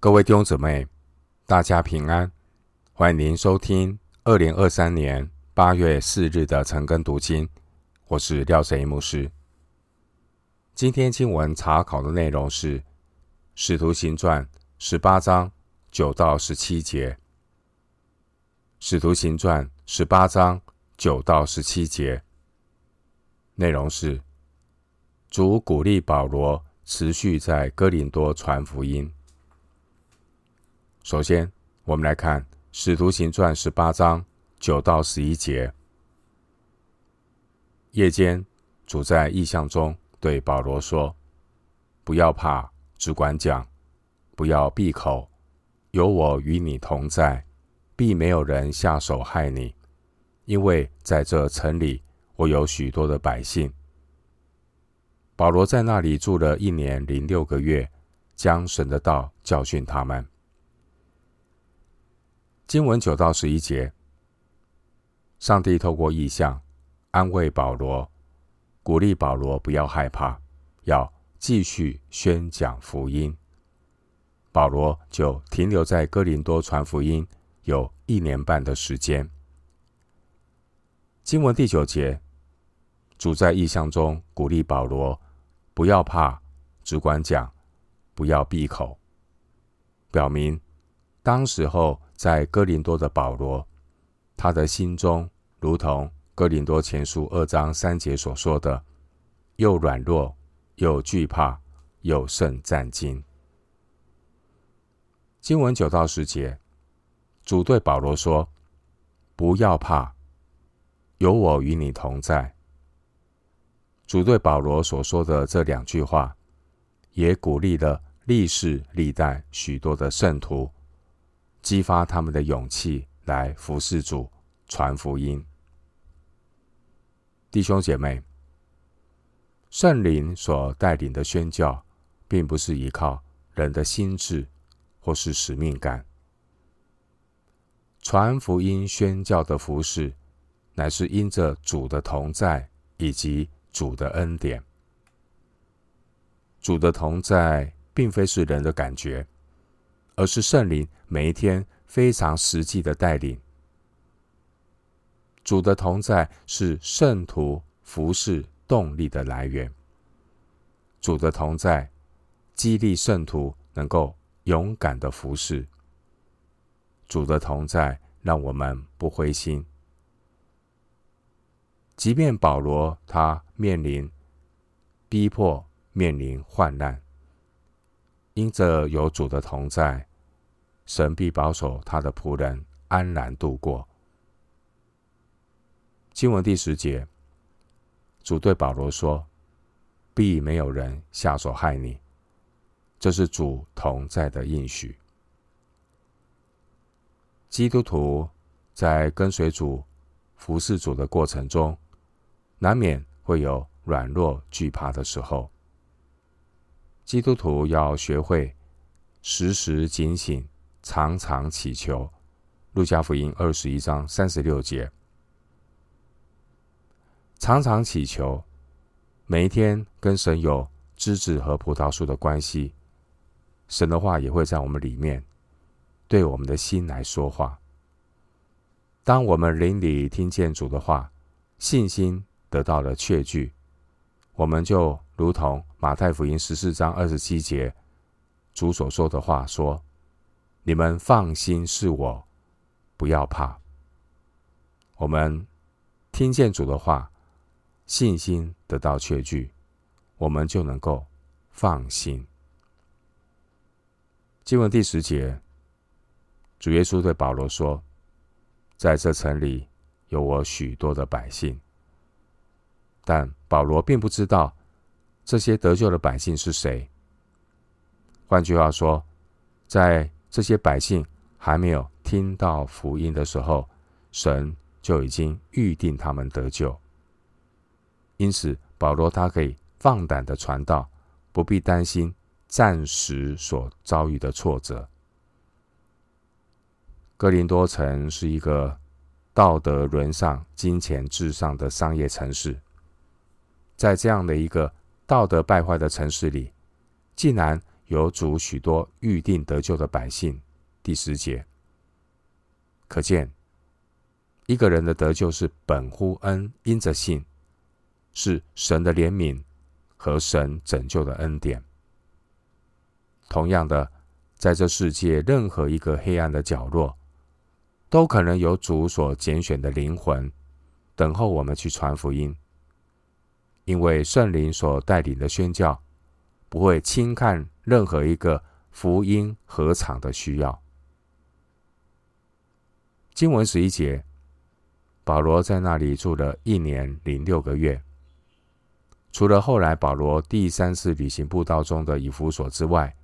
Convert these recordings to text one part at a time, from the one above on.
各位弟兄姊妹，大家平安！欢迎您收听二零二三年八月四日的晨更读经。我是廖神一牧师。今天经文查考的内容是《使徒行传》十八章九到十七节。《使徒行传》十八章九到十七节内容是主鼓励保罗持续在哥林多传福音。首先，我们来看《使徒行传》十八章九到十一节。夜间，主在异象中对保罗说：“不要怕，只管讲，不要闭口，有我与你同在，必没有人下手害你，因为在这城里，我有许多的百姓。”保罗在那里住了一年零六个月，将神的道教训他们。经文九到十一节，上帝透过异象安慰保罗，鼓励保罗不要害怕，要继续宣讲福音。保罗就停留在哥林多传福音有一年半的时间。经文第九节，主在异象中鼓励保罗不要怕，只管讲，不要闭口，表明当时候。在哥林多的保罗，他的心中如同哥林多前书二章三节所说的，又软弱，又惧怕，又甚战兢。经文九到十节，主对保罗说：“不要怕，有我与你同在。”主对保罗所说的这两句话，也鼓励了历世历代许多的圣徒。激发他们的勇气来服侍主、传福音。弟兄姐妹，圣灵所带领的宣教，并不是依靠人的心智或是使命感。传福音宣教的服侍，乃是因着主的同在以及主的恩典。主的同在，并非是人的感觉。而是圣灵每一天非常实际的带领。主的同在是圣徒服侍动力的来源。主的同在激励圣徒能够勇敢的服侍。主的同在让我们不灰心。即便保罗他面临逼迫，面临患难，因着有主的同在。神必保守他的仆人安然度过。经文第十节，主对保罗说：“必没有人下手害你。”这是主同在的应许。基督徒在跟随主、服侍主的过程中，难免会有软弱、惧怕的时候。基督徒要学会时时警醒。常常祈求，路加福音二十一章三十六节。常常祈求，每一天跟神有枝子和葡萄树的关系，神的话也会在我们里面对我们的心来说话。当我们邻里听见主的话，信心得到了确据，我们就如同马太福音十四章二十七节主所说的话说。你们放心是我，不要怕。我们听见主的话，信心得到确据，我们就能够放心。经文第十节，主耶稣对保罗说：“在这城里有我许多的百姓。”但保罗并不知道这些得救的百姓是谁。换句话说，在这些百姓还没有听到福音的时候，神就已经预定他们得救。因此，保罗他可以放胆的传道，不必担心暂时所遭遇的挫折。哥林多城是一个道德沦丧、金钱至上的商业城市，在这样的一个道德败坏的城市里，竟然有主许多预定得救的百姓。第十节，可见一个人的得救是本乎恩，因着信，是神的怜悯和神拯救的恩典。同样的，在这世界任何一个黑暗的角落，都可能有主所拣选的灵魂，等候我们去传福音。因为圣灵所带领的宣教，不会轻看任何一个福音合场的需要。经文十一节，保罗在那里住了一年零六个月。除了后来保罗第三次旅行布道中的以弗所之外，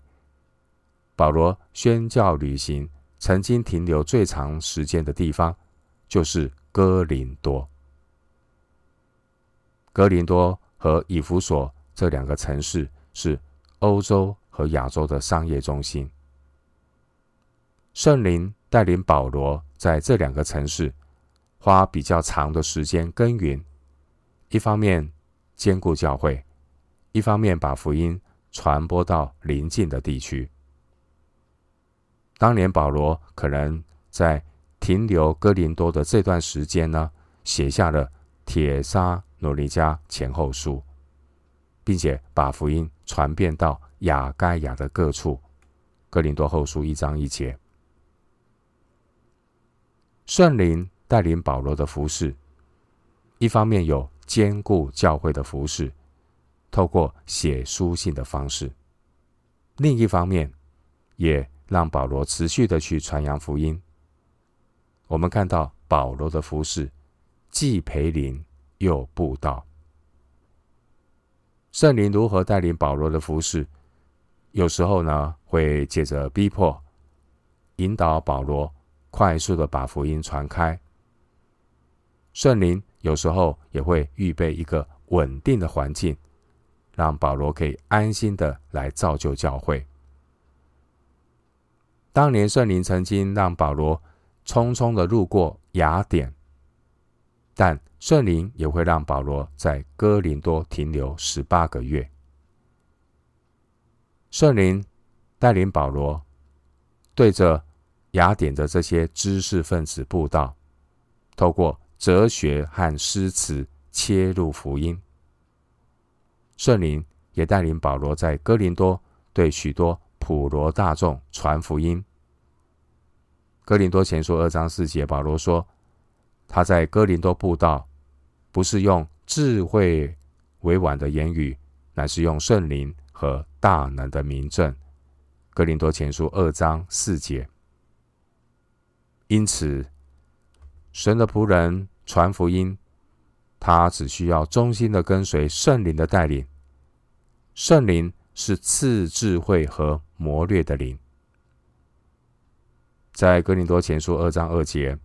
保罗宣教旅行曾经停留最长时间的地方，就是哥林多。哥林多和以弗所这两个城市是欧洲和亚洲的商业中心。圣灵带领保罗在这两个城市花比较长的时间耕耘，一方面兼顾教会，一方面把福音传播到邻近的地区。当年保罗可能在停留哥林多的这段时间呢，写下了《铁沙努尼迦前后书》，并且把福音传遍到亚盖亚的各处。哥林多后书一章一节，圣灵带领保罗的服饰，一方面有坚固教会的服饰，透过写书信的方式；另一方面，也让保罗持续的去传扬福音。我们看到保罗的服饰，既培灵。又布道，圣灵如何带领保罗的服饰？有时候呢，会借着逼迫，引导保罗快速的把福音传开。圣灵有时候也会预备一个稳定的环境，让保罗可以安心的来造就教会。当年圣灵曾经让保罗匆匆的路过雅典，但圣灵也会让保罗在哥林多停留十八个月。圣灵带领保罗对着雅典的这些知识分子布道，透过哲学和诗词切入福音。圣灵也带领保罗在哥林多对许多普罗大众传福音。哥林多前书二章四节，保罗说他在哥林多布道。不是用智慧委婉的言语，乃是用圣灵和大能的明证。哥林多前书二章四节。因此，神的仆人传福音，他只需要忠心的跟随圣灵的带领。圣灵是赐智慧和谋略的灵。在哥林多前书二章二节，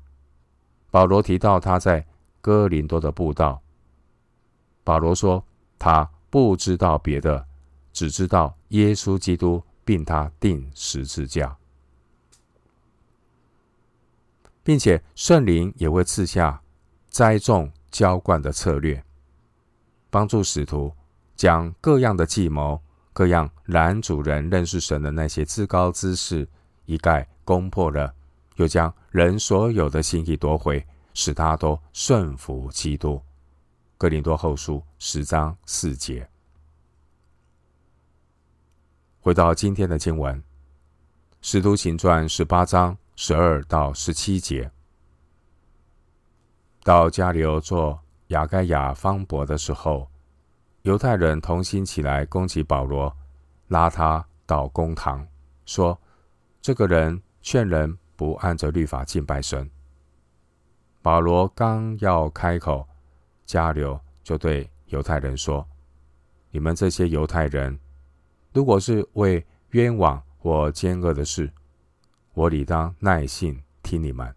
保罗提到他在。哥林多的布道，保罗说他不知道别的，只知道耶稣基督，并他钉十字架，并且圣灵也会赐下栽种、浇灌的策略，帮助使徒将各样的计谋、各样拦阻人认识神的那些至高之事一概攻破了，又将人所有的心意夺回。使他都顺服基督。哥林多后书十章四节。回到今天的经文，《使徒行传》十八章十二到十七节。到加流做亚该亚方伯的时候，犹太人同心起来攻击保罗，拉他到公堂，说：“这个人劝人不按着律法敬拜神。”保罗刚要开口，加流就对犹太人说：“你们这些犹太人，如果是为冤枉或奸恶的事，我理当耐心听你们；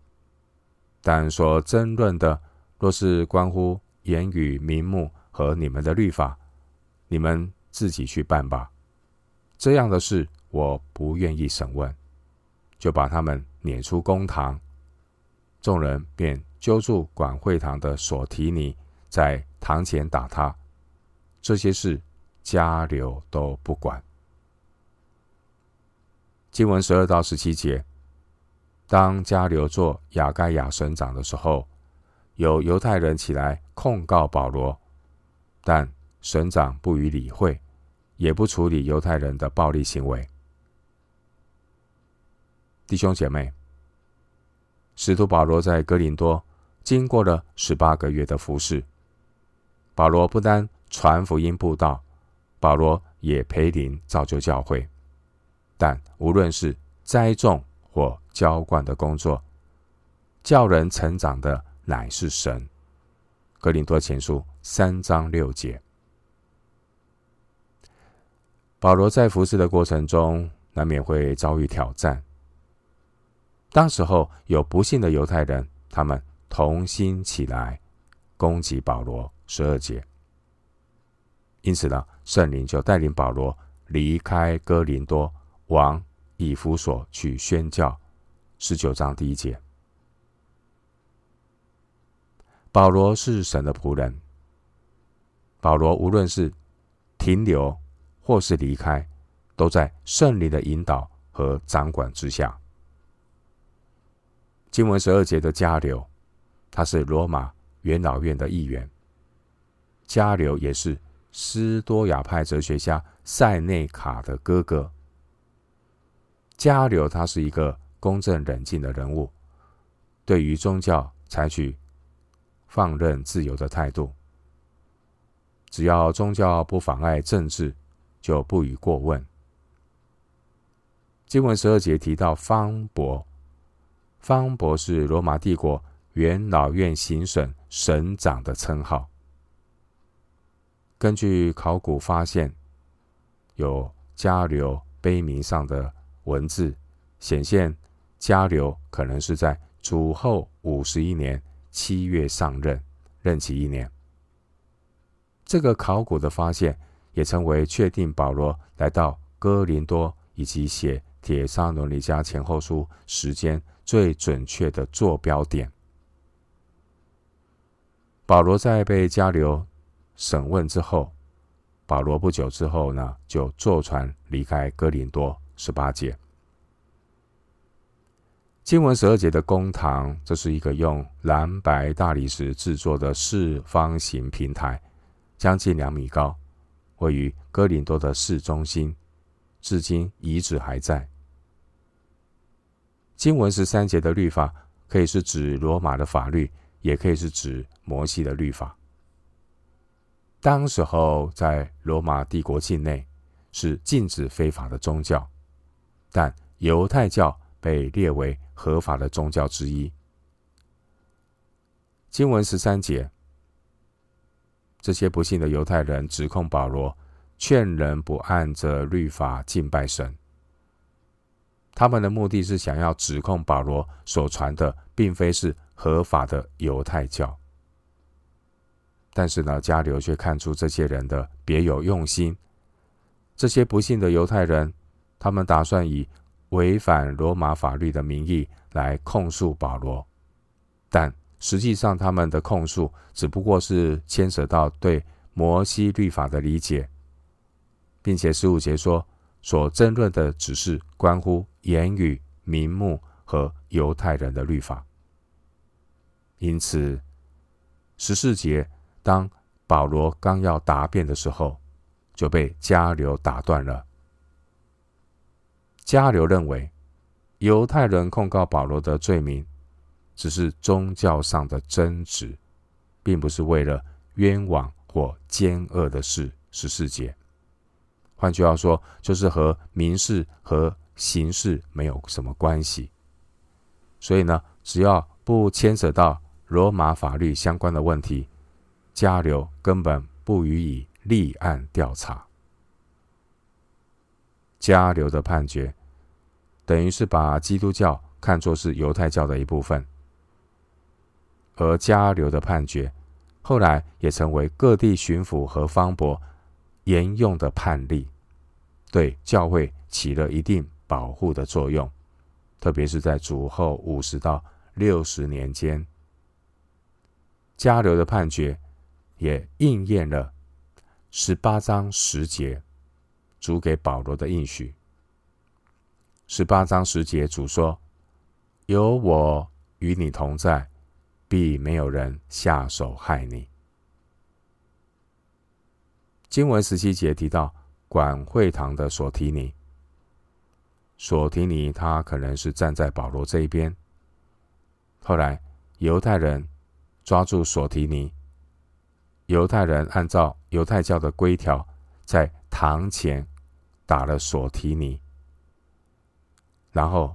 但所争论的，若是关乎言语名目和你们的律法，你们自己去办吧。这样的事，我不愿意审问。”就把他们撵出公堂，众人便。揪住管会堂的索提尼，在堂前打他。这些事，加流都不管。经文十二到十七节，当迦流做雅盖亚省长的时候，有犹太人起来控告保罗，但省长不予理会，也不处理犹太人的暴力行为。弟兄姐妹，使徒保罗在哥林多经过了十八个月的服侍，保罗不单传福音布道，保罗也培灵造就教会。但无论是栽种或浇灌的工作，叫人成长的乃是神。格林多前书三章六节。保罗在服侍的过程中，难免会遭遇挑战。当时候有不信的犹太人，他们同心起来攻击保罗。十二节。因此呢，圣灵就带领保罗离开哥林多，往以弗所去宣教。十九章第一节。保罗是神的仆人。保罗无论是停留，或是离开，都在圣灵的引导和掌管之下。经文十二节的加流，他是罗马元老院的议员。加流也是斯多亚派哲学家塞内卡的哥哥。加流他是一个公正冷静的人物，对于宗教采取放任自由的态度，只要宗教不妨碍政治。就不予过问。经文十二节提到方伯，方伯是罗马帝国元老院行省省长的称号。根据考古发现，有迦流碑铭上的文字，显现迦流可能是在主后五十一年七月上任，任期一年。这个考古的发现。也成为确定保罗来到哥林多以及写《帖撒罗尼迦前后书》时间最准确的坐标点。保罗在被迦流审问之后，保罗不久之后呢，就坐船离开哥林多。十八节，经文十二节的公堂，这是一个用蓝白大理石制作的四方形平台，将近两米高。位于哥林多的市中心，至今遗址还在。经文十三节的律法，可以是指罗马的法律，也可以是指摩西的律法。当时候在罗马帝国境内是禁止非法的宗教，但犹太教被列为合法的宗教之一。经文十三节。这些不幸的犹太人指控保罗劝人不按着律法敬拜神。他们的目的是想要指控保罗所传的并非是合法的犹太教。但是呢，加流却看出这些人的别有用心。这些不幸的犹太人，他们打算以违反罗马法律的名义来控诉保罗，但。实际上，他们的控诉只不过是牵涉到对摩西律法的理解，并且十五节说，所争论的只是关乎言语、名目和犹太人的律法。因此，十四节当保罗刚要答辩的时候，就被加流打断了。加流认为，犹太人控告保罗的罪名。只是宗教上的争执，并不是为了冤枉或奸恶的事。十四节，换句话说，就是和民事和刑事没有什么关系。所以呢，只要不牵扯到罗马法律相关的问题，迦流根本不予以立案调查。迦流的判决，等于是把基督教看作是犹太教的一部分。而迦流的判决，后来也成为各地巡抚和方伯沿用的判例，对教会起了一定保护的作用。特别是在主后五十到六十年间，迦流的判决也应验了十八章十节主给保罗的应许。十八章十节，主说：“有我与你同在，必没有人下手害你。”经文十七节提到管会堂的索提尼，索提尼他可能是站在保罗这一边。后来犹太人抓住索提尼，犹太人按照犹太教的规条，在堂前打了索提尼。然后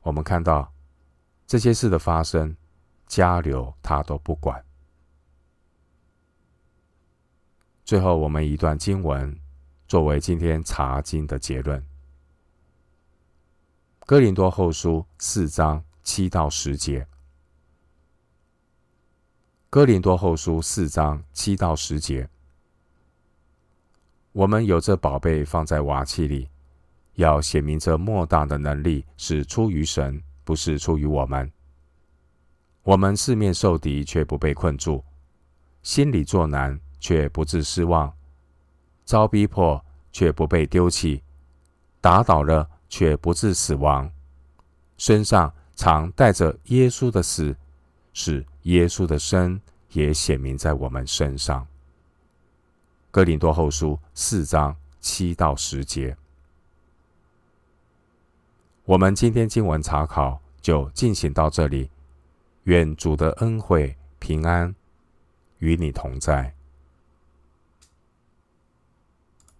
我们看到这些事的发生，加流他都不管。最后，我们一段经文作为今天查经的结论：《哥林多后书》四章七到十节，《哥林多后书》四章七到十节，我们有这宝贝放在瓦器里，要显明这莫大的能力是出于神，不是出于我们。我们四面受敌，却不被困住；心里作难。却不致失望，遭逼迫却不被丢弃，打倒了却不致死亡，身上常带着耶稣的死，使耶稣的身也显明在我们身上。哥林多后书四章七到十节，我们今天经文查考就进行到这里，愿主的恩惠平安与你同在。